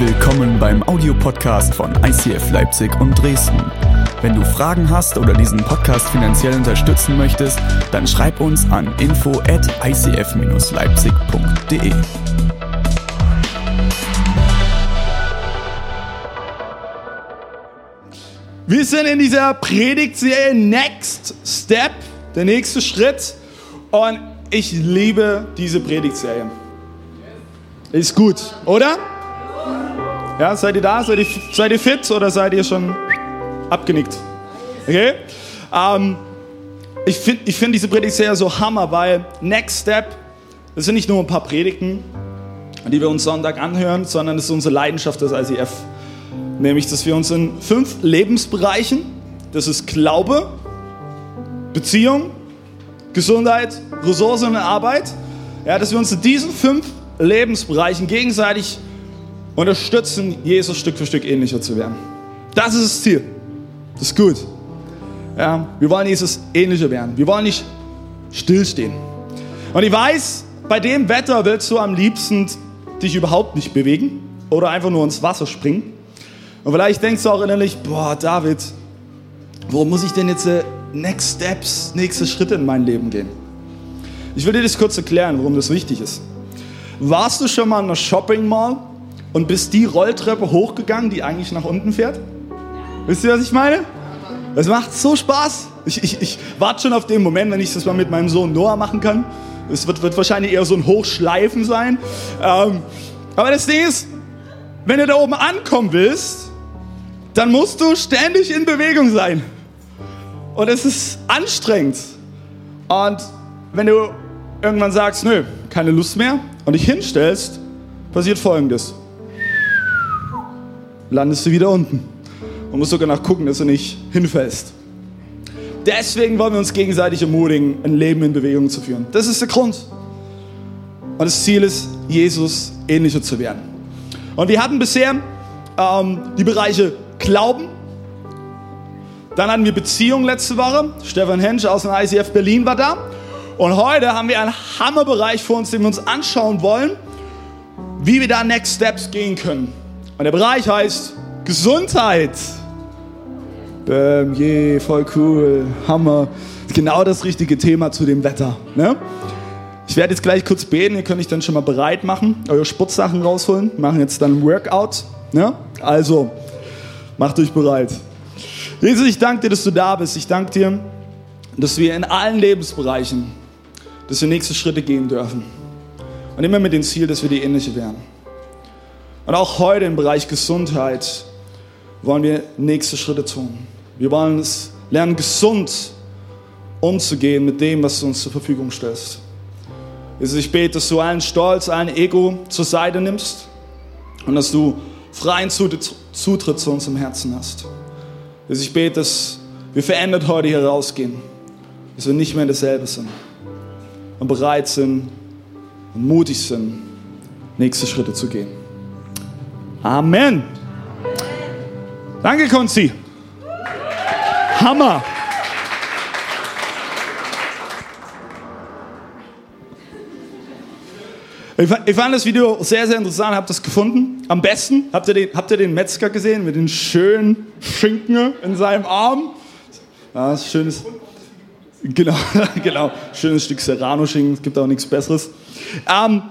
Willkommen beim Audiopodcast von ICF Leipzig und Dresden. Wenn du Fragen hast oder diesen Podcast finanziell unterstützen möchtest, dann schreib uns an info at icf-leipzig.de. Wir sind in dieser Predigtserie Next Step, der nächste Schritt. Und ich liebe diese Predigtserie. Ist gut, oder? Ja, seid ihr da? Seid ihr, seid ihr fit oder seid ihr schon abgenickt? Okay? Ähm, ich finde ich find diese Predigtserie so hammer, weil Next Step, das sind nicht nur ein paar Predigten, die wir uns Sonntag anhören, sondern das ist unsere Leidenschaft des ICF. Nämlich, dass wir uns in fünf Lebensbereichen, das ist Glaube, Beziehung, Gesundheit, Ressourcen und Arbeit, ja, dass wir uns in diesen fünf Lebensbereichen gegenseitig unterstützen, Jesus Stück für Stück ähnlicher zu werden. Das ist das Ziel. Das ist gut. Ja, wir wollen Jesus ähnlicher werden. Wir wollen nicht stillstehen. Und ich weiß, bei dem Wetter willst du am liebsten dich überhaupt nicht bewegen oder einfach nur ins Wasser springen. Und vielleicht denkst du auch innerlich, boah, David, wo muss ich denn jetzt äh, Next Steps, nächste Schritte in mein Leben gehen? Ich will dir das kurz erklären, warum das wichtig ist. Warst du schon mal in einer Shopping Mall und bist die Rolltreppe hochgegangen, die eigentlich nach unten fährt? Wisst ihr, was ich meine? Das macht so Spaß. Ich, ich, ich warte schon auf den Moment, wenn ich das mal mit meinem Sohn Noah machen kann. Es wird, wird wahrscheinlich eher so ein Hochschleifen sein. Ähm, aber das Ding ist, wenn du da oben ankommen willst, dann musst du ständig in Bewegung sein. Und es ist anstrengend. Und wenn du irgendwann sagst, nö, keine Lust mehr und dich hinstellst, passiert folgendes. Landest du wieder unten und musst sogar nachgucken, dass du nicht hinfällst. Deswegen wollen wir uns gegenseitig ermutigen, ein Leben in Bewegung zu führen. Das ist der Grund. Und das Ziel ist, Jesus ähnlicher zu werden. Und wir hatten bisher ähm, die Bereiche Glauben, dann hatten wir Beziehung letzte Woche. Stefan Hensch aus dem ICF Berlin war da. Und heute haben wir einen Hammerbereich vor uns, den wir uns anschauen wollen, wie wir da Next Steps gehen können. Und der Bereich heißt Gesundheit. Bäm, je, voll cool, Hammer. Genau das richtige Thema zu dem Wetter. Ne? Ich werde jetzt gleich kurz beten, ihr könnt euch dann schon mal bereit machen, eure Sportsachen rausholen, Wir machen jetzt dann ein Workout. Ne? Also, macht euch bereit. Jesus, ich danke dir, dass du da bist. Ich danke dir, dass wir in allen Lebensbereichen, dass wir nächste Schritte gehen dürfen. Und immer mit dem Ziel, dass wir die ähnliche werden. Und auch heute im Bereich Gesundheit wollen wir nächste Schritte tun. Wir wollen es lernen, gesund umzugehen mit dem, was du uns zur Verfügung stellst. Ich bete, dass du allen Stolz, allen Ego zur Seite nimmst und dass du freien Zutritt zu unserem Herzen hast. Ich bete, dass wir verändert heute hier rausgehen, dass wir nicht mehr dasselbe sind und bereit sind und mutig sind, nächste Schritte zu gehen. Amen. Danke, Konzi. Hammer. Ich fand das Video sehr, sehr interessant, habt das gefunden. Am besten, habt ihr, den, habt ihr den Metzger gesehen mit den schönen Schinken in seinem Arm? Ja, das ist schönes, genau, genau, schönes Stück Serrano-Schinken, es gibt auch nichts Besseres. Ähm,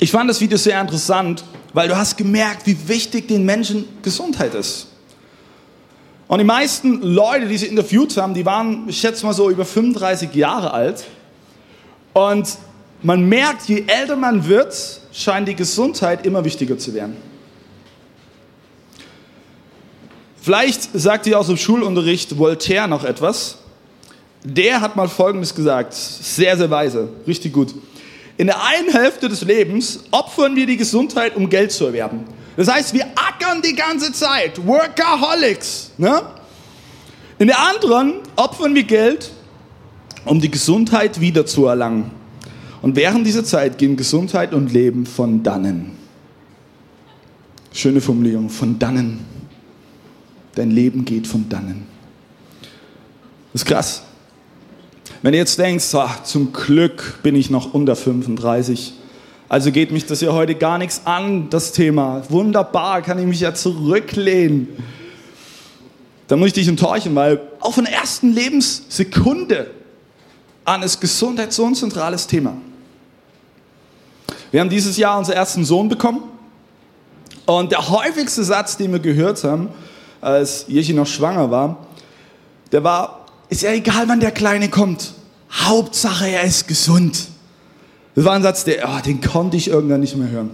ich fand das Video sehr interessant, weil du hast gemerkt, wie wichtig den Menschen Gesundheit ist. Und die meisten Leute, die sie interviewt haben, die waren, ich schätze mal so, über 35 Jahre alt. Und man merkt, je älter man wird, scheint die Gesundheit immer wichtiger zu werden. Vielleicht sagt ihr aus dem Schulunterricht Voltaire noch etwas. Der hat mal Folgendes gesagt, sehr, sehr weise, richtig gut. In der einen Hälfte des Lebens opfern wir die Gesundheit, um Geld zu erwerben. Das heißt, wir ackern die ganze Zeit, Workaholics. Ne? In der anderen opfern wir Geld, um die Gesundheit wiederzuerlangen. Und während dieser Zeit gehen Gesundheit und Leben von dannen. Schöne Formulierung, von dannen. Dein Leben geht von dannen. Das ist krass. Wenn du jetzt denkst, ach, zum Glück bin ich noch unter 35, Also geht mich das ja heute gar nichts an, das Thema. Wunderbar, kann ich mich ja zurücklehnen. Da muss ich dich enttäuschen, weil auch von der ersten Lebenssekunde an ist Gesundheit so ein zentrales Thema. Wir haben dieses Jahr unseren ersten Sohn bekommen und der häufigste Satz, den wir gehört haben, als Jechi noch schwanger war, der war, ist ja egal, wann der Kleine kommt. Hauptsache, er ist gesund. Das war ein Satz, der, oh, den konnte ich irgendwann nicht mehr hören.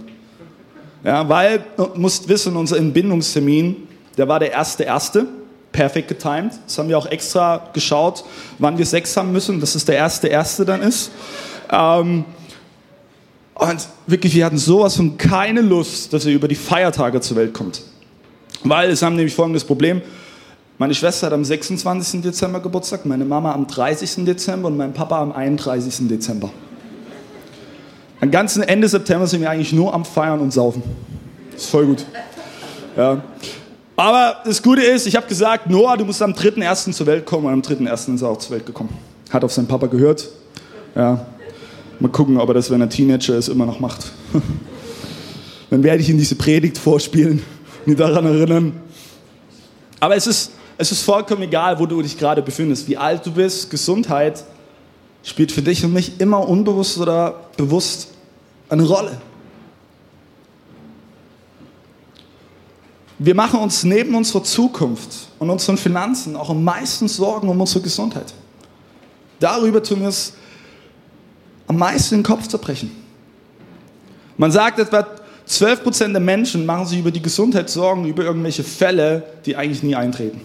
Ja, weil, musst wissen, unser Entbindungstermin, der war der erste, erste, perfekt getimed. Das haben wir auch extra geschaut, wann wir Sex haben müssen, dass es der erste, erste dann ist. Ähm, und wirklich, wir hatten sowas von keine Lust, dass er über die Feiertage zur Welt kommt. Weil es haben nämlich folgendes Problem. Meine Schwester hat am 26. Dezember Geburtstag, meine Mama am 30. Dezember und mein Papa am 31. Dezember. Am ganzen Ende September sind wir eigentlich nur am Feiern und Saufen. Ist voll gut. Ja. Aber das Gute ist, ich habe gesagt, Noah, du musst am 3.1. zur Welt kommen und am 3.1. ist er auch zur Welt gekommen. Hat auf seinen Papa gehört. Ja. Mal gucken, ob er das, wenn er Teenager ist, immer noch macht. Dann werde ich ihm diese Predigt vorspielen, mich daran erinnern. Aber es ist, es ist vollkommen egal, wo du dich gerade befindest, wie alt du bist. Gesundheit spielt für dich und mich immer unbewusst oder bewusst eine Rolle. Wir machen uns neben unserer Zukunft und unseren Finanzen auch am meisten Sorgen um unsere Gesundheit. Darüber tun wir es am meisten den Kopf zerbrechen. Man sagt etwa, 12% der Menschen machen sich über die Gesundheit Sorgen, über irgendwelche Fälle, die eigentlich nie eintreten.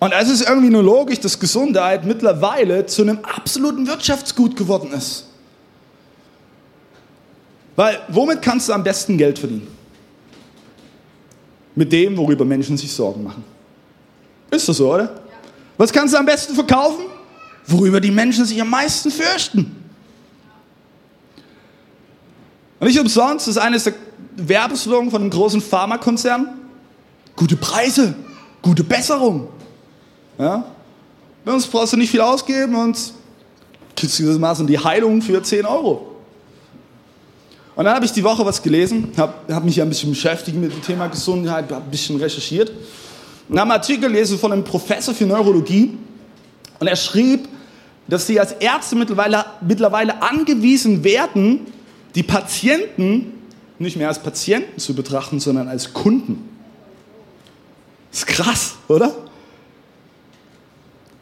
Und es ist irgendwie nur logisch, dass Gesundheit mittlerweile zu einem absoluten Wirtschaftsgut geworden ist. Weil womit kannst du am besten Geld verdienen? Mit dem, worüber Menschen sich Sorgen machen. Ist das so, oder? Was kannst du am besten verkaufen? Worüber die Menschen sich am meisten fürchten. Und nicht umsonst ist eines der Werbeslogans von einem großen Pharmakonzern gute Preise, gute Besserung. Ja? Bei uns brauchst du nicht viel ausgeben und kriegst gewissermaßen die Heilung für 10 Euro. Und dann habe ich die Woche was gelesen, habe hab mich ja ein bisschen beschäftigt mit dem Thema Gesundheit, habe ein bisschen recherchiert und habe einen Artikel gelesen von einem Professor für Neurologie und er schrieb, dass sie als Ärzte mittlerweile, mittlerweile angewiesen werden, die Patienten nicht mehr als Patienten zu betrachten, sondern als Kunden. Das ist krass, oder?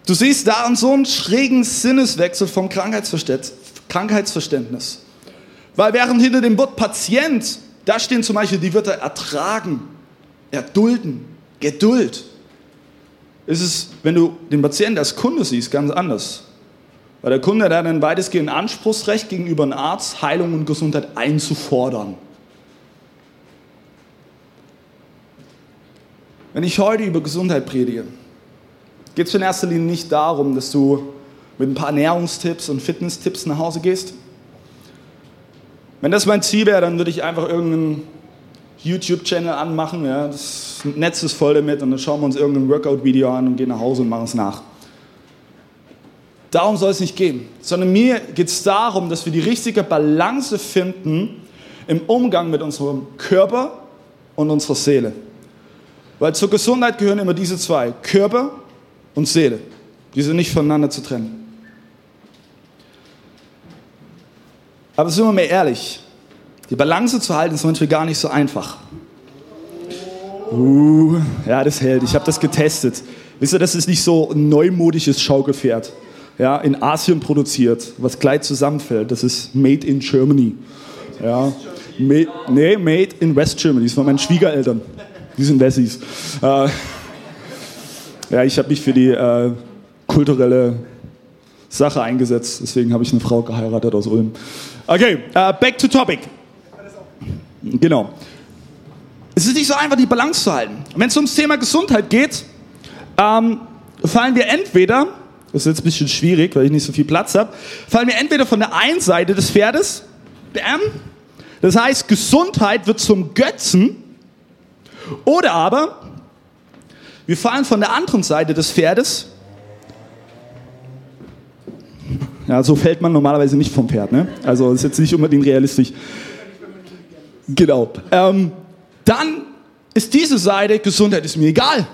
Du siehst daran so einen schrägen Sinneswechsel vom Krankheitsverständnis. Weil während hinter dem Wort Patient, da stehen zum Beispiel die Wörter ertragen, erdulden, Geduld. Ist es, wenn du den Patienten als Kunde siehst, ganz anders. Weil der Kunde hat ein weitestgehend Anspruchsrecht gegenüber einem Arzt, Heilung und Gesundheit einzufordern. Wenn ich heute über Gesundheit predige, geht es in erster Linie nicht darum, dass du mit ein paar Ernährungstipps und Fitnesstipps nach Hause gehst. Wenn das mein Ziel wäre, dann würde ich einfach irgendeinen YouTube-Channel anmachen. Ja, das Netz ist voll damit und dann schauen wir uns irgendein Workout-Video an und gehen nach Hause und machen es nach. Darum soll es nicht gehen, sondern mir geht es darum, dass wir die richtige Balance finden im Umgang mit unserem Körper und unserer Seele. Weil zur Gesundheit gehören immer diese zwei, Körper und Seele. Die sind nicht voneinander zu trennen. Aber sind wir mal ehrlich, die Balance zu halten ist manchmal gar nicht so einfach. Uh, ja, das hält. Ich habe das getestet. Wisst ihr, das ist nicht so ein neumodisches Schaukelpferd ja, in Asien produziert, was gleich zusammenfällt. Das ist Made in Germany. Ja. Made, nee, Made in West Germany. Das waren meine Schwiegereltern. Die sind Wessis. Äh, ja, ich habe mich für die äh, kulturelle Sache eingesetzt. Deswegen habe ich eine Frau geheiratet aus Ulm. Okay, uh, back to topic. Genau. Es ist nicht so einfach, die Balance zu halten. Wenn es ums Thema Gesundheit geht, ähm, fallen wir entweder das ist jetzt ein bisschen schwierig, weil ich nicht so viel Platz habe. Fallen wir entweder von der einen Seite des Pferdes, bam, das heißt, Gesundheit wird zum Götzen, oder aber wir fallen von der anderen Seite des Pferdes, Ja, so fällt man normalerweise nicht vom Pferd. Ne? Also ist jetzt nicht unbedingt realistisch. Genau. Ähm, dann ist diese Seite, Gesundheit ist mir egal.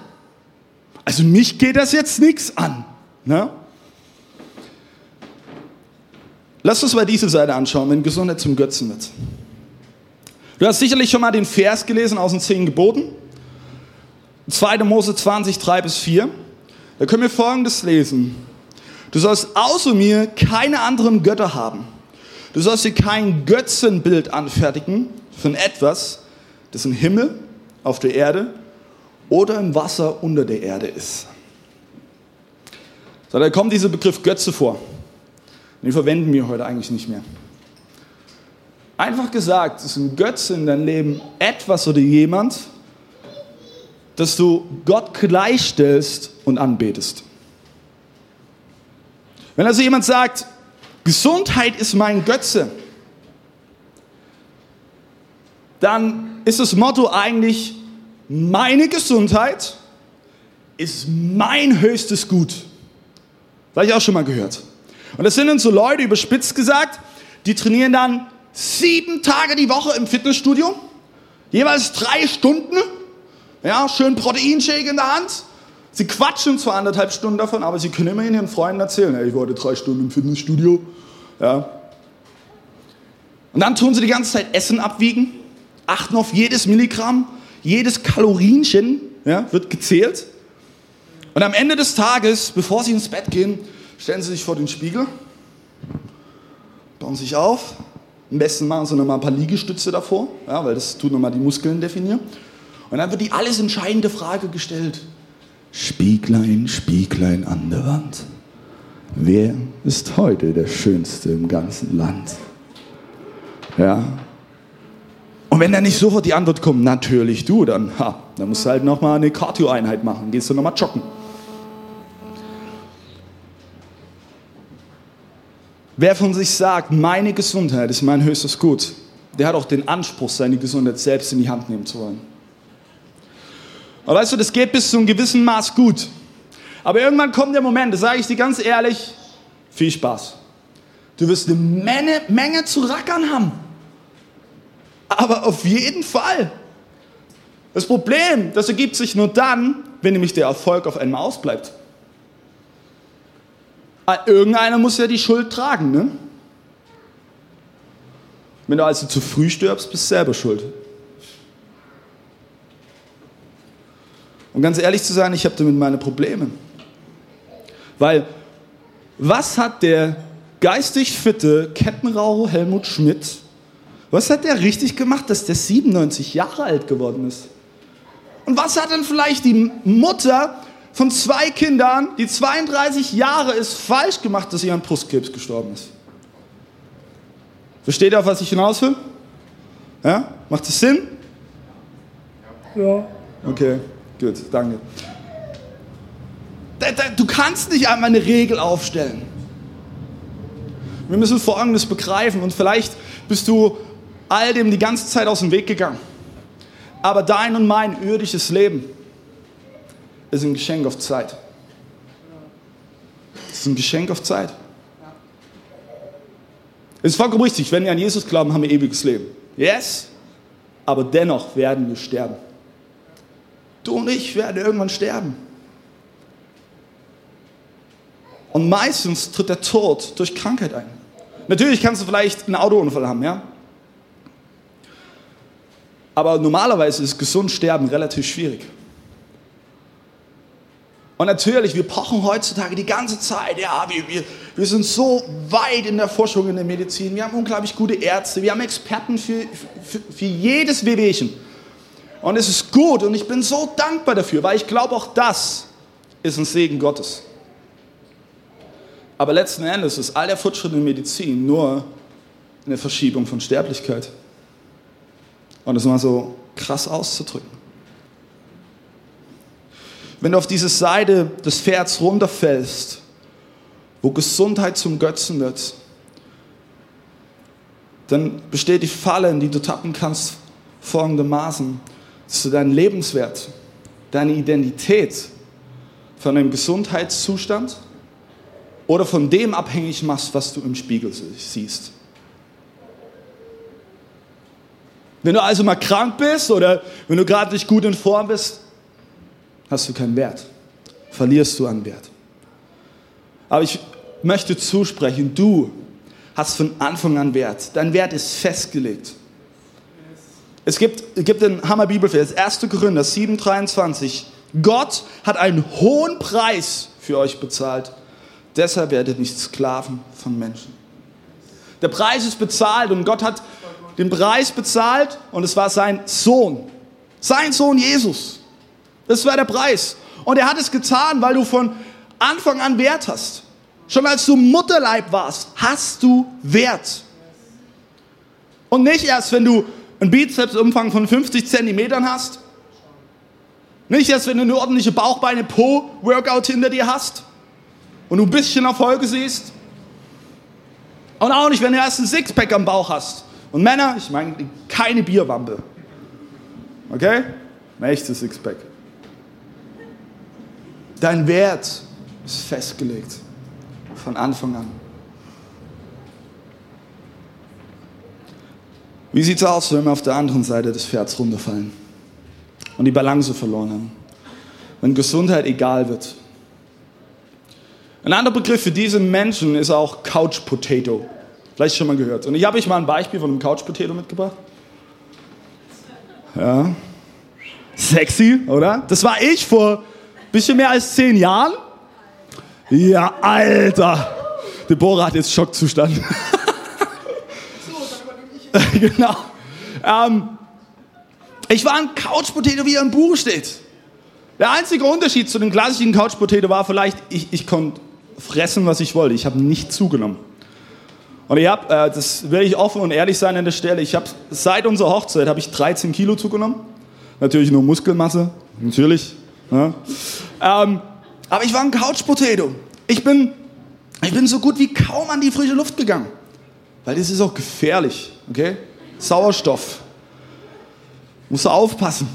Also mich geht das jetzt nichts an. Ne? Lass uns mal diese Seite anschauen, wenn Gesundheit zum Götzen wird. Du hast sicherlich schon mal den Vers gelesen aus den zehn Geboten. 2. Mose 20, 3 bis 4. Da können wir folgendes lesen. Du sollst außer mir keine anderen Götter haben. Du sollst dir kein Götzenbild anfertigen von etwas, das im Himmel, auf der Erde oder im Wasser unter der Erde ist. So, da kommt dieser Begriff Götze vor. Den verwenden wir heute eigentlich nicht mehr. Einfach gesagt, ist ein Götze in deinem Leben etwas oder jemand, dass du Gott gleichstellst und anbetest. Wenn also jemand sagt, Gesundheit ist mein Götze, dann ist das Motto eigentlich, meine Gesundheit ist mein höchstes Gut. Das habe ich auch schon mal gehört. Und das sind dann so Leute, überspitzt gesagt, die trainieren dann sieben Tage die Woche im Fitnessstudio, jeweils drei Stunden, ja, schön Proteinshake in der Hand. Sie quatschen zwar anderthalb Stunden davon, aber sie können immerhin ihren Freunden erzählen, hey, ich war drei Stunden im Fitnessstudio. Ja. Und dann tun sie die ganze Zeit Essen abwiegen, achten auf jedes Milligramm, jedes Kalorienchen ja, wird gezählt. Und am Ende des Tages, bevor sie ins Bett gehen, stellen sie sich vor den Spiegel, bauen sich auf. Am besten machen sie nochmal ein paar Liegestütze davor, ja, weil das tut nochmal die Muskeln definieren. Und dann wird die alles entscheidende Frage gestellt. Spieglein, Spieglein an der Wand. Wer ist heute der Schönste im ganzen Land? Ja. Und wenn dann nicht sofort die Antwort kommt, natürlich du, dann, ha, dann musst du halt nochmal eine Cardio-Einheit machen, gehst du nochmal joggen. Wer von sich sagt, meine Gesundheit ist mein höchstes Gut, der hat auch den Anspruch, seine Gesundheit selbst in die Hand nehmen zu wollen. Aber weißt du, das geht bis zu einem gewissen Maß gut. Aber irgendwann kommt der Moment, das sage ich dir ganz ehrlich, viel Spaß. Du wirst eine Menge, Menge zu rackern haben. Aber auf jeden Fall. Das Problem, das ergibt sich nur dann, wenn nämlich der Erfolg auf einmal ausbleibt. Ah, irgendeiner muss ja die Schuld tragen, ne? Wenn du also zu früh stirbst, bist du selber schuld. Und ganz ehrlich zu sein, ich habe damit meine Probleme. Weil, was hat der geistig fitte Kettenraucher Helmut Schmidt, was hat der richtig gemacht, dass der 97 Jahre alt geworden ist? Und was hat dann vielleicht die Mutter von zwei Kindern, die 32 Jahre ist, falsch gemacht, dass sie an Brustkrebs gestorben ist? Versteht ihr, auf was ich hinaus will? Ja? Macht das Sinn? Ja. Okay. Gut, danke. Du kannst nicht einmal eine Regel aufstellen. Wir müssen Folgendes begreifen und vielleicht bist du all dem die ganze Zeit aus dem Weg gegangen. Aber dein und mein irdisches Leben ist ein Geschenk auf Zeit. Es ist ein Geschenk auf Zeit. Es ist vollkommen richtig, wenn wir an Jesus glauben, haben wir ewiges Leben. Yes, aber dennoch werden wir sterben. Du und ich werden irgendwann sterben. Und meistens tritt der Tod durch Krankheit ein. Natürlich kannst du vielleicht einen Autounfall haben, ja? Aber normalerweise ist gesund sterben relativ schwierig. Und natürlich, wir pochen heutzutage die ganze Zeit, ja, wir, wir, wir sind so weit in der Forschung in der Medizin, wir haben unglaublich gute Ärzte, wir haben Experten für, für, für jedes Wehwehchen. Und es ist gut und ich bin so dankbar dafür, weil ich glaube, auch das ist ein Segen Gottes. Aber letzten Endes ist all der Fortschritt in Medizin nur eine Verschiebung von Sterblichkeit. Und das mal so krass auszudrücken. Wenn du auf diese Seite des Pferds runterfällst, wo Gesundheit zum Götzen wird, dann besteht die Falle, in die du tappen kannst, folgendermaßen dass du deinen Lebenswert, deine Identität von einem Gesundheitszustand oder von dem abhängig machst, was du im Spiegel siehst. Wenn du also mal krank bist oder wenn du gerade nicht gut in Form bist, hast du keinen Wert. Verlierst du an Wert. Aber ich möchte zusprechen, du hast von Anfang an Wert. Dein Wert ist festgelegt. Es gibt, gibt den Hammer Bibelvers, 1. Korinther 7,23. Gott hat einen hohen Preis für euch bezahlt. Deshalb werdet nicht Sklaven von Menschen. Der Preis ist bezahlt und Gott hat den Preis bezahlt und es war sein Sohn. Sein Sohn Jesus. Das war der Preis. Und er hat es getan, weil du von Anfang an Wert hast. Schon als du Mutterleib warst, hast du Wert. Und nicht erst, wenn du einen Bizepsumfang von 50 Zentimetern hast. Nicht erst, wenn du eine ordentliche Bauchbeine-Po-Workout hinter dir hast und du ein bisschen Erfolge siehst. Und auch nicht, wenn du erst einen Sixpack am Bauch hast. Und Männer, ich meine keine Bierwampe. Okay? Ein echtes Sixpack. Dein Wert ist festgelegt. Von Anfang an. Wie sieht es aus, wenn wir auf der anderen Seite des Pferds runterfallen und die Balance verloren haben? Wenn Gesundheit egal wird. Ein anderer Begriff für diese Menschen ist auch Couch Potato. Vielleicht schon mal gehört. Und ich habe euch mal ein Beispiel von einem Couch Potato mitgebracht. Ja. Sexy, oder? Das war ich vor ein bisschen mehr als zehn Jahren. Ja, Alter. Deborah hat jetzt Schockzustand. genau. Ähm, ich war ein Couch Potato, wie er im Buch steht. Der einzige Unterschied zu dem klassischen Couch Potato war vielleicht, ich, ich konnte fressen, was ich wollte. Ich habe nicht zugenommen. Und ich habe, äh, das will ich offen und ehrlich sein an der Stelle, ich habe seit unserer Hochzeit habe ich 13 Kilo zugenommen. Natürlich nur Muskelmasse, natürlich. Ja. Ähm, aber ich war ein Couch Potato. Ich bin, ich bin so gut wie kaum an die frische Luft gegangen. Weil das ist auch gefährlich, okay? Sauerstoff. Muss aufpassen.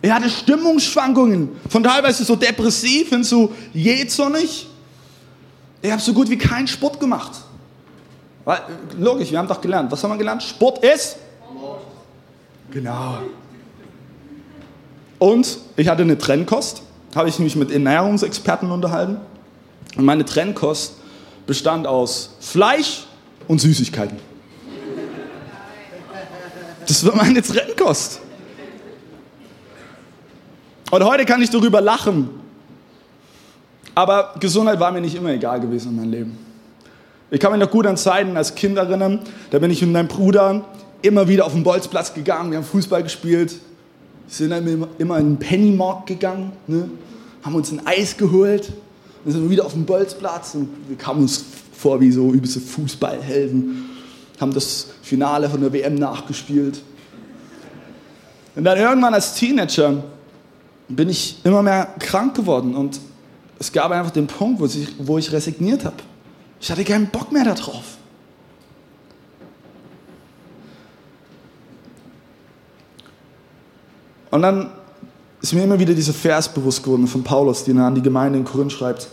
Ich hatte Stimmungsschwankungen, von teilweise so depressiv hin zu jähzornig. Ich habe so gut wie keinen Sport gemacht. Weil, logisch, wir haben doch gelernt. Was haben wir gelernt? Sport ist? Genau. Und ich hatte eine Trennkost, habe ich mich mit Ernährungsexperten unterhalten. Und meine Trennkost bestand aus Fleisch und Süßigkeiten. Das war meine Trennkost. Und heute kann ich darüber lachen. Aber Gesundheit war mir nicht immer egal gewesen in meinem Leben. Ich kann mich noch gut an Zeiten als Kind erinnern. Da bin ich mit meinem Bruder immer wieder auf den Bolzplatz gegangen. Wir haben Fußball gespielt. Sind dann immer in den Pennymarkt gegangen. Ne? Haben uns ein Eis geholt. Dann sind wir wieder auf dem Bolzplatz. Und wir kamen uns vor wie so übelste Fußballhelden. Haben das Finale von der WM nachgespielt. Und dann irgendwann als Teenager bin ich immer mehr krank geworden. Und es gab einfach den Punkt, wo ich, wo ich resigniert habe. Ich hatte keinen Bock mehr darauf. Und dann ist mir immer wieder dieser Vers bewusst geworden von Paulus, den er an die Gemeinde in Korinth schreibt.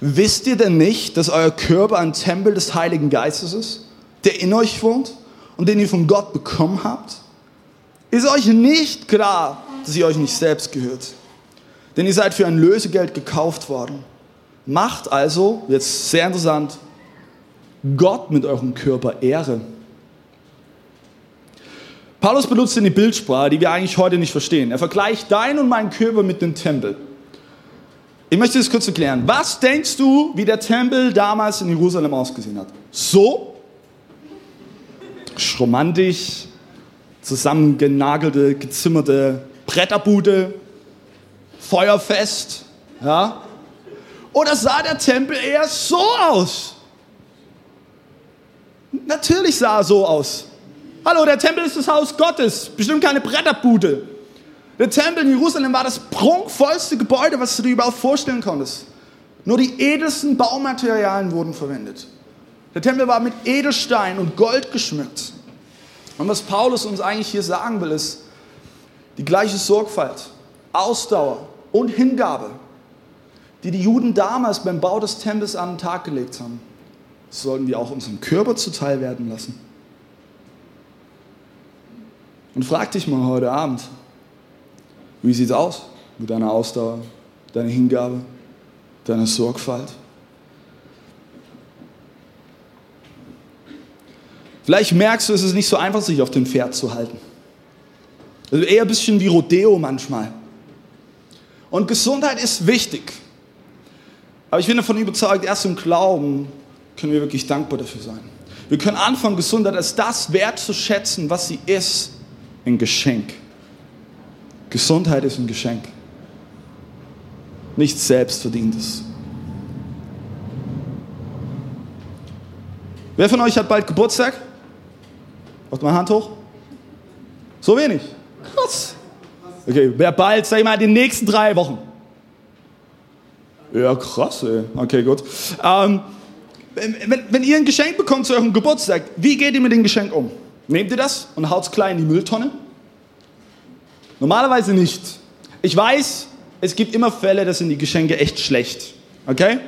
Wisst ihr denn nicht, dass euer Körper ein Tempel des Heiligen Geistes ist, der in euch wohnt und den ihr von Gott bekommen habt? Ist euch nicht klar, dass ihr euch nicht selbst gehört? Denn ihr seid für ein Lösegeld gekauft worden. Macht also, jetzt sehr interessant, Gott mit eurem Körper Ehre. Paulus benutzt eine Bildsprache, die wir eigentlich heute nicht verstehen. Er vergleicht dein und meinen Körper mit dem Tempel. Ich möchte das kurz erklären. Was denkst du, wie der Tempel damals in Jerusalem ausgesehen hat? So? Romantisch, zusammengenagelte, gezimmerte Bretterbude, Feuerfest, ja? Oder sah der Tempel eher so aus? Natürlich sah er so aus. Hallo, der Tempel ist das Haus Gottes, bestimmt keine Bretterbude. Der Tempel in Jerusalem war das prunkvollste Gebäude, was du dir überhaupt vorstellen konntest. Nur die edelsten Baumaterialien wurden verwendet. Der Tempel war mit Edelstein und Gold geschmückt. Und was Paulus uns eigentlich hier sagen will, ist die gleiche Sorgfalt, Ausdauer und Hingabe die die Juden damals beim Bau des Tempels an den Tag gelegt haben, sollten wir auch unserem Körper zuteil werden lassen. Und frag dich mal heute Abend, wie sieht es aus mit deiner Ausdauer, deiner Hingabe, deiner Sorgfalt? Vielleicht merkst du, es ist nicht so einfach, sich auf dem Pferd zu halten. Also eher ein bisschen wie Rodeo manchmal. Und Gesundheit ist wichtig. Aber ich bin davon überzeugt, erst im Glauben können wir wirklich dankbar dafür sein. Wir können anfangen, Gesundheit als das wertzuschätzen, was sie ist, ein Geschenk. Gesundheit ist ein Geschenk. Nichts Selbstverdientes. Wer von euch hat bald Geburtstag? Macht mal Hand hoch. So wenig. Krass. Okay, wer bald, sag ich mal, den nächsten drei Wochen. Ja, krass, ey. Okay, gut. Ähm, wenn, wenn, ihr ein Geschenk bekommt zu eurem Geburtstag, wie geht ihr mit dem Geschenk um? Nehmt ihr das und haut es klein in die Mülltonne? Normalerweise nicht. Ich weiß, es gibt immer Fälle, da sind die Geschenke echt schlecht. Okay?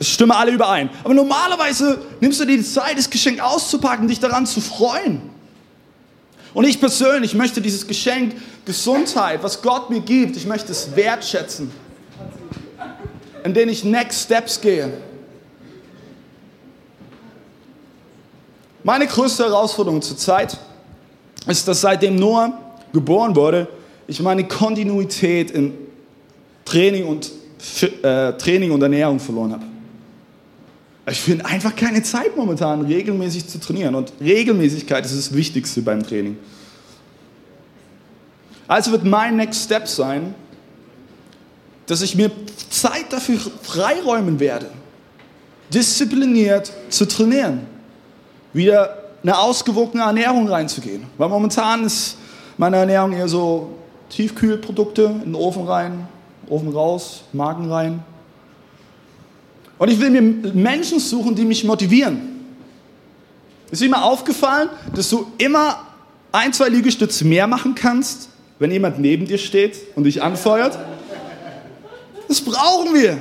Stimmen alle überein. Aber normalerweise nimmst du dir die Zeit, das Geschenk auszupacken, dich daran zu freuen. Und ich persönlich möchte dieses Geschenk Gesundheit, was Gott mir gibt, ich möchte es wertschätzen, in denen ich Next Steps gehe. Meine größte Herausforderung zurzeit ist, dass seitdem Noah geboren wurde, ich meine Kontinuität in Training und, äh, Training und Ernährung verloren habe. Ich finde einfach keine Zeit momentan, regelmäßig zu trainieren. Und Regelmäßigkeit ist das Wichtigste beim Training. Also wird mein Next Step sein, dass ich mir Zeit dafür freiräumen werde, diszipliniert zu trainieren, wieder eine ausgewogene Ernährung reinzugehen. Weil momentan ist meine Ernährung eher so Tiefkühlprodukte in den Ofen rein, Ofen raus, Magen rein. Und ich will mir Menschen suchen, die mich motivieren. Ist dir mal aufgefallen, dass du immer ein, zwei Liegestütze mehr machen kannst, wenn jemand neben dir steht und dich anfeuert? Das brauchen wir.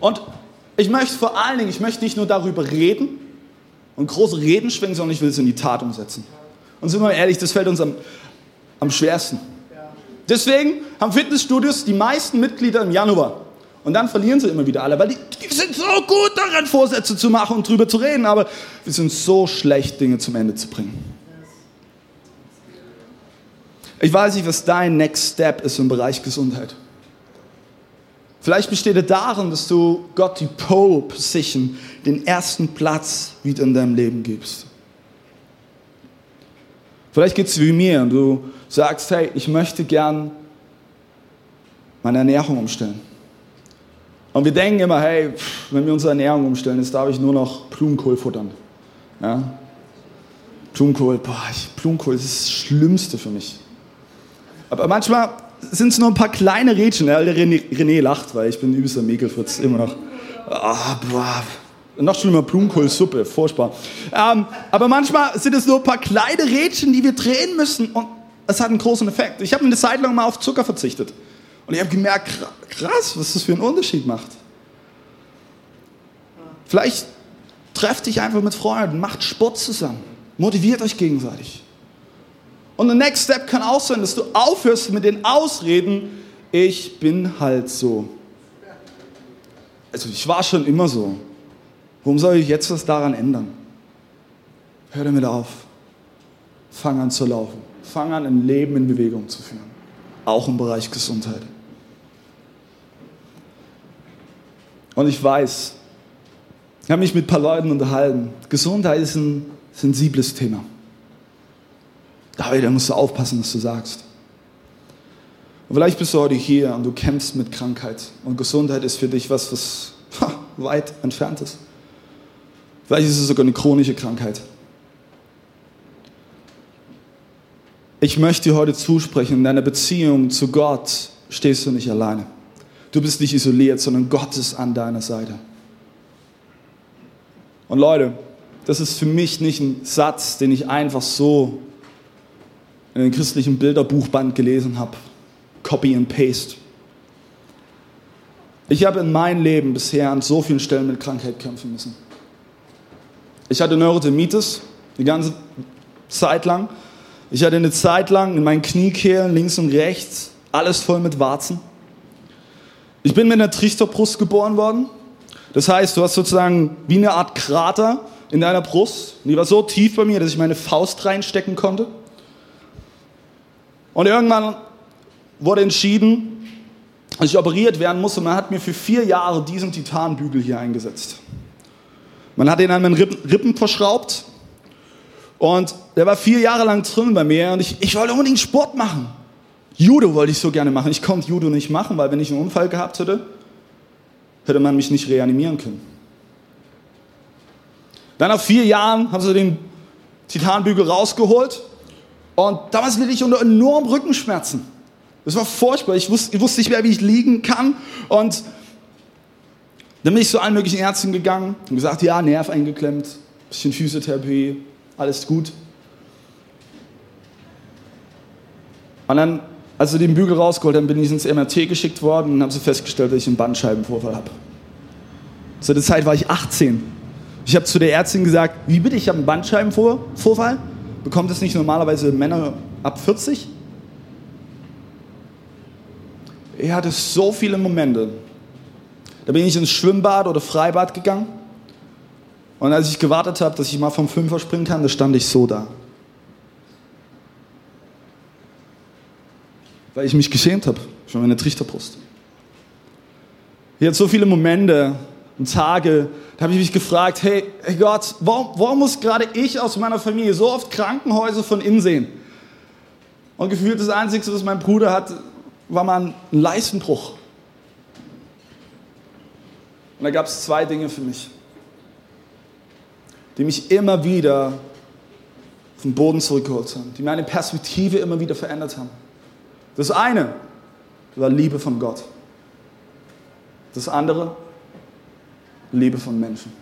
Und ich möchte vor allen Dingen, ich möchte nicht nur darüber reden und große Reden schwingen, sondern ich will es in die Tat umsetzen. Und sind wir mal ehrlich, das fällt uns am, am schwersten. Deswegen haben Fitnessstudios die meisten Mitglieder im Januar. Und dann verlieren sie immer wieder alle, weil die, die, sind so gut daran, Vorsätze zu machen und drüber zu reden, aber wir sind so schlecht, Dinge zum Ende zu bringen. Ich weiß nicht, was dein Next Step ist im Bereich Gesundheit. Vielleicht besteht er darin, dass du Gott die Pole Position, den ersten Platz wieder in deinem Leben gibst. Vielleicht geht es wie mir und du sagst, hey, ich möchte gern meine Ernährung umstellen. Und wir denken immer, hey, wenn wir unsere Ernährung umstellen, jetzt darf ich nur noch Blumenkohl futtern. Ja? Blumenkohl, boah, ich, Blumenkohl ist das Schlimmste für mich. Aber manchmal sind es nur ein paar kleine Rädchen. Ja, der René, René lacht, weil ich bin übelster Mäkelfritz, immer noch. Oh. Noch schlimmer, Blumenkohlsuppe, furchtbar. Ähm, aber manchmal sind es nur ein paar kleine Rädchen, die wir drehen müssen und es hat einen großen Effekt. Ich habe eine Zeit lang mal auf Zucker verzichtet. Und ich habe gemerkt, krass, was das für einen Unterschied macht. Vielleicht trefft dich einfach mit Freunden, macht Sport zusammen, motiviert euch gegenseitig. Und der Next Step kann auch sein, dass du aufhörst mit den Ausreden, ich bin halt so. Also ich war schon immer so. Warum soll ich jetzt was daran ändern? Hör damit auf. Fang an zu laufen. Fang an, ein Leben in Bewegung zu führen. Auch im Bereich Gesundheit. Und ich weiß, ich habe mich mit ein paar Leuten unterhalten. Gesundheit ist ein sensibles Thema. David, da musst du aufpassen, was du sagst. Und vielleicht bist du heute hier und du kämpfst mit Krankheit. Und Gesundheit ist für dich was, was ha, weit entfernt ist. Vielleicht ist es sogar eine chronische Krankheit. Ich möchte dir heute zusprechen, in deiner Beziehung zu Gott stehst du nicht alleine. Du bist nicht isoliert, sondern Gott ist an deiner Seite. Und Leute, das ist für mich nicht ein Satz, den ich einfach so in einem christlichen Bilderbuchband gelesen habe. Copy and Paste. Ich habe in meinem Leben bisher an so vielen Stellen mit Krankheit kämpfen müssen. Ich hatte Neurodermitis die ganze Zeit lang. Ich hatte eine Zeit lang in meinen Kniekehlen links und rechts alles voll mit Warzen. Ich bin mit einer Trichterbrust geboren worden. Das heißt, du hast sozusagen wie eine Art Krater in deiner Brust. Und die war so tief bei mir, dass ich meine Faust reinstecken konnte. Und irgendwann wurde entschieden, dass ich operiert werden muss. Und man hat mir für vier Jahre diesen Titanbügel hier eingesetzt. Man hat ihn an meinen Rippen verschraubt. Und der war vier Jahre lang drin bei mir. Und ich, ich wollte unbedingt Sport machen. Judo wollte ich so gerne machen. Ich konnte Judo nicht machen, weil wenn ich einen Unfall gehabt hätte, hätte man mich nicht reanimieren können. Dann nach vier Jahren haben sie den Titanbügel rausgeholt und damals litt ich unter enormen Rückenschmerzen. Das war furchtbar. Ich wusste, ich wusste nicht mehr, wie ich liegen kann. Und dann bin ich zu allen möglichen Ärzten gegangen und gesagt, ja, Nerv eingeklemmt, bisschen Physiotherapie, alles gut. Und dann als sie den Bügel rausgeholt haben, bin ich ins MRT geschickt worden und haben sie festgestellt, dass ich einen Bandscheibenvorfall habe. Zu der Zeit war ich 18. Ich habe zu der Ärztin gesagt, wie bitte, ich habe einen Bandscheibenvorfall? Bekommt das nicht normalerweise Männer ab 40? Ich hatte so viele Momente. Da bin ich ins Schwimmbad oder Freibad gegangen. Und als ich gewartet habe, dass ich mal vom Fünfer springen kann, da stand ich so da. weil ich mich geschämt habe für meine Trichterbrust. Ich hatte so viele Momente und Tage, da habe ich mich gefragt, hey, hey Gott, warum, warum muss gerade ich aus meiner Familie so oft Krankenhäuser von innen sehen? Und gefühlt das Einzige, was mein Bruder hat, war mal ein Leistenbruch. Und da gab es zwei Dinge für mich, die mich immer wieder vom Boden zurückgeholt haben, die meine Perspektive immer wieder verändert haben. Das eine war Liebe von Gott. Das andere, Liebe von Menschen.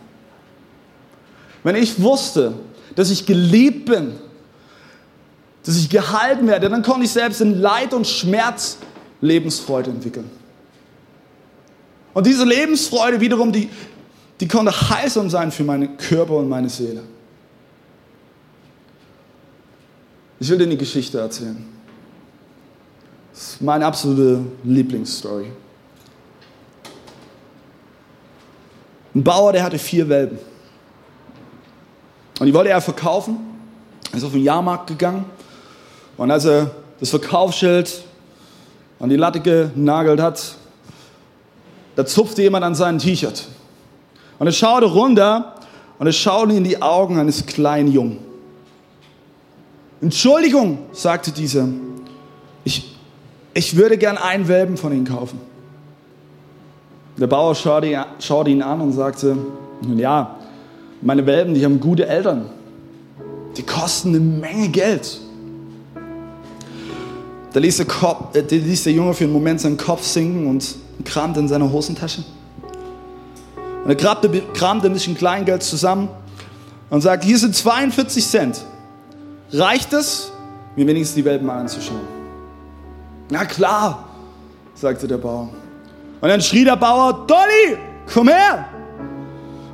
Wenn ich wusste, dass ich geliebt bin, dass ich gehalten werde, dann konnte ich selbst in Leid und Schmerz Lebensfreude entwickeln. Und diese Lebensfreude wiederum, die, die konnte heilsam sein für meinen Körper und meine Seele. Ich will dir eine Geschichte erzählen. Das ist meine absolute Lieblingsstory. Ein Bauer, der hatte vier Welpen. Und die wollte er verkaufen. Er ist auf den Jahrmarkt gegangen. Und als er das Verkaufsschild an die Latte genagelt hat, da zupfte jemand an seinem T-Shirt. Und er schaute runter und er schaute in die Augen eines kleinen Jungen. Entschuldigung, sagte dieser, ich, ich würde gern einen Welpen von Ihnen kaufen. Der Bauer schaute ihn an und sagte, ja, meine Welpen, die haben gute Eltern. Die kosten eine Menge Geld. Da ließ der, Kopf, äh, ließ der Junge für einen Moment seinen Kopf sinken und kramte in seiner Hosentasche. Und er kramte, kramte ein bisschen Kleingeld zusammen und sagte, hier sind 42 Cent. Reicht es, mir wenigstens die Welpen mal anzuschauen? Na klar, sagte der Bauer. Und dann schrie der Bauer, Dolly, komm her!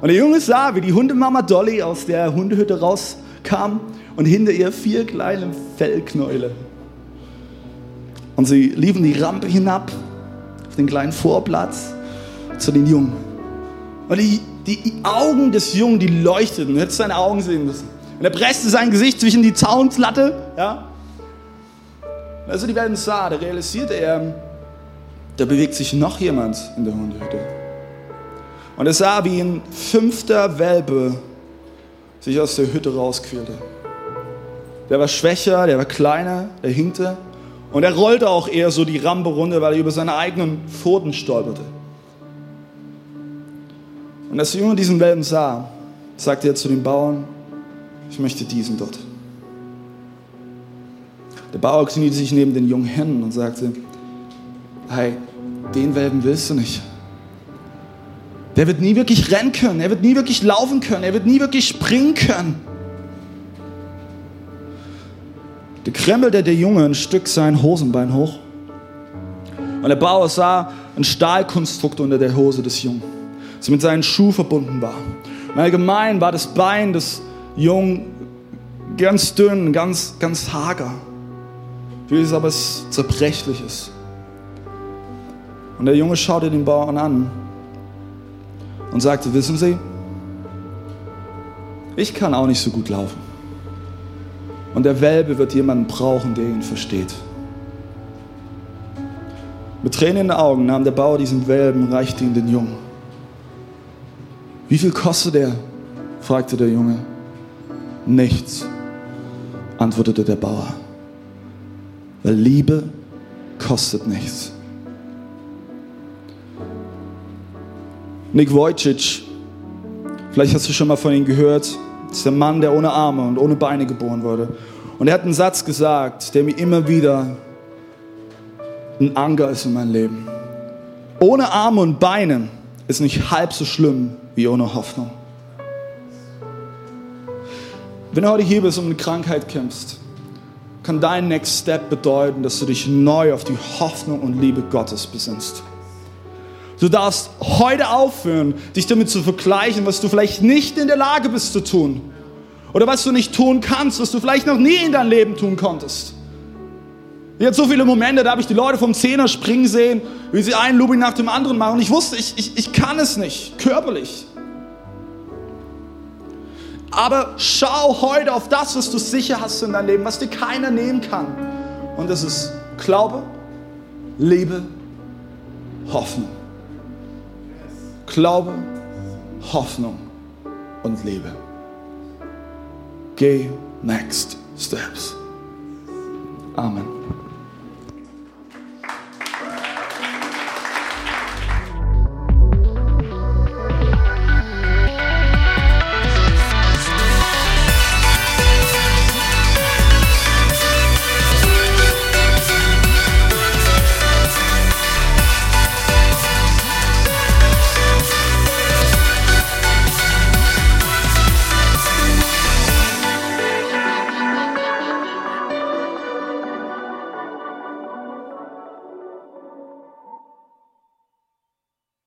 Und der Junge sah, wie die Hundemama Dolly aus der Hundehütte rauskam und hinter ihr vier kleine Fellknäule. Und sie liefen die Rampe hinab auf den kleinen Vorplatz zu den Jungen. Und die, die Augen des Jungen, die leuchteten. Du hättest seine Augen sehen müssen. Und er presste sein Gesicht zwischen die Zaunslatte, ja, als er die Welpen sah, da realisierte er, da bewegt sich noch jemand in der Hundehütte. Und er sah, wie ein fünfter Welpe sich aus der Hütte rausquälte. Der war schwächer, der war kleiner, der hinkte und er rollte auch eher so die Rampe runter, weil er über seine eigenen Pfoten stolperte. Und als der Junge diesen Welpen sah, sagte er zu den Bauern, ich möchte diesen dort. Der Bauer kniete sich neben den jungen hin und sagte, hey, den Welpen willst du nicht. Der wird nie wirklich rennen können, er wird nie wirklich laufen können, er wird nie wirklich springen können. Da krempelte der Junge ein Stück sein Hosenbein hoch. Und der Bauer sah, ein Stahlkonstrukt unter der Hose des Jungen, das mit seinen Schuh verbunden war. Und allgemein war das Bein des Jungen ganz dünn, ganz, ganz hager, wie es aber zerbrechlich ist. Und der Junge schaute den Bauern an und sagte, wissen Sie, ich kann auch nicht so gut laufen. Und der Welpe wird jemanden brauchen, der ihn versteht. Mit Tränen in den Augen nahm der Bauer diesen Welpen und reichte ihn den Jungen. Wie viel kostet er? fragte der Junge. Nichts, antwortete der Bauer. Weil Liebe kostet nichts. Nick Wojcic, vielleicht hast du schon mal von ihm gehört, ist der Mann, der ohne Arme und ohne Beine geboren wurde. Und er hat einen Satz gesagt, der mir immer wieder ein Anker ist in meinem Leben. Ohne Arme und Beine ist nicht halb so schlimm wie ohne Hoffnung. Wenn du heute hier bist und eine Krankheit kämpfst, kann dein Next Step bedeuten, dass du dich neu auf die Hoffnung und Liebe Gottes besinnst. Du darfst heute aufhören, dich damit zu vergleichen, was du vielleicht nicht in der Lage bist zu tun. Oder was du nicht tun kannst, was du vielleicht noch nie in deinem Leben tun konntest. Ich hatte so viele Momente, da habe ich die Leute vom Zehner springen sehen, wie sie einen Looping nach dem anderen machen. Und ich wusste, ich, ich, ich kann es nicht, körperlich. Aber schau heute auf das, was du sicher hast in deinem Leben, was dir keiner nehmen kann. Und das ist Glaube, Liebe, Hoffnung. Glaube, Hoffnung und Liebe. Geh next steps. Amen.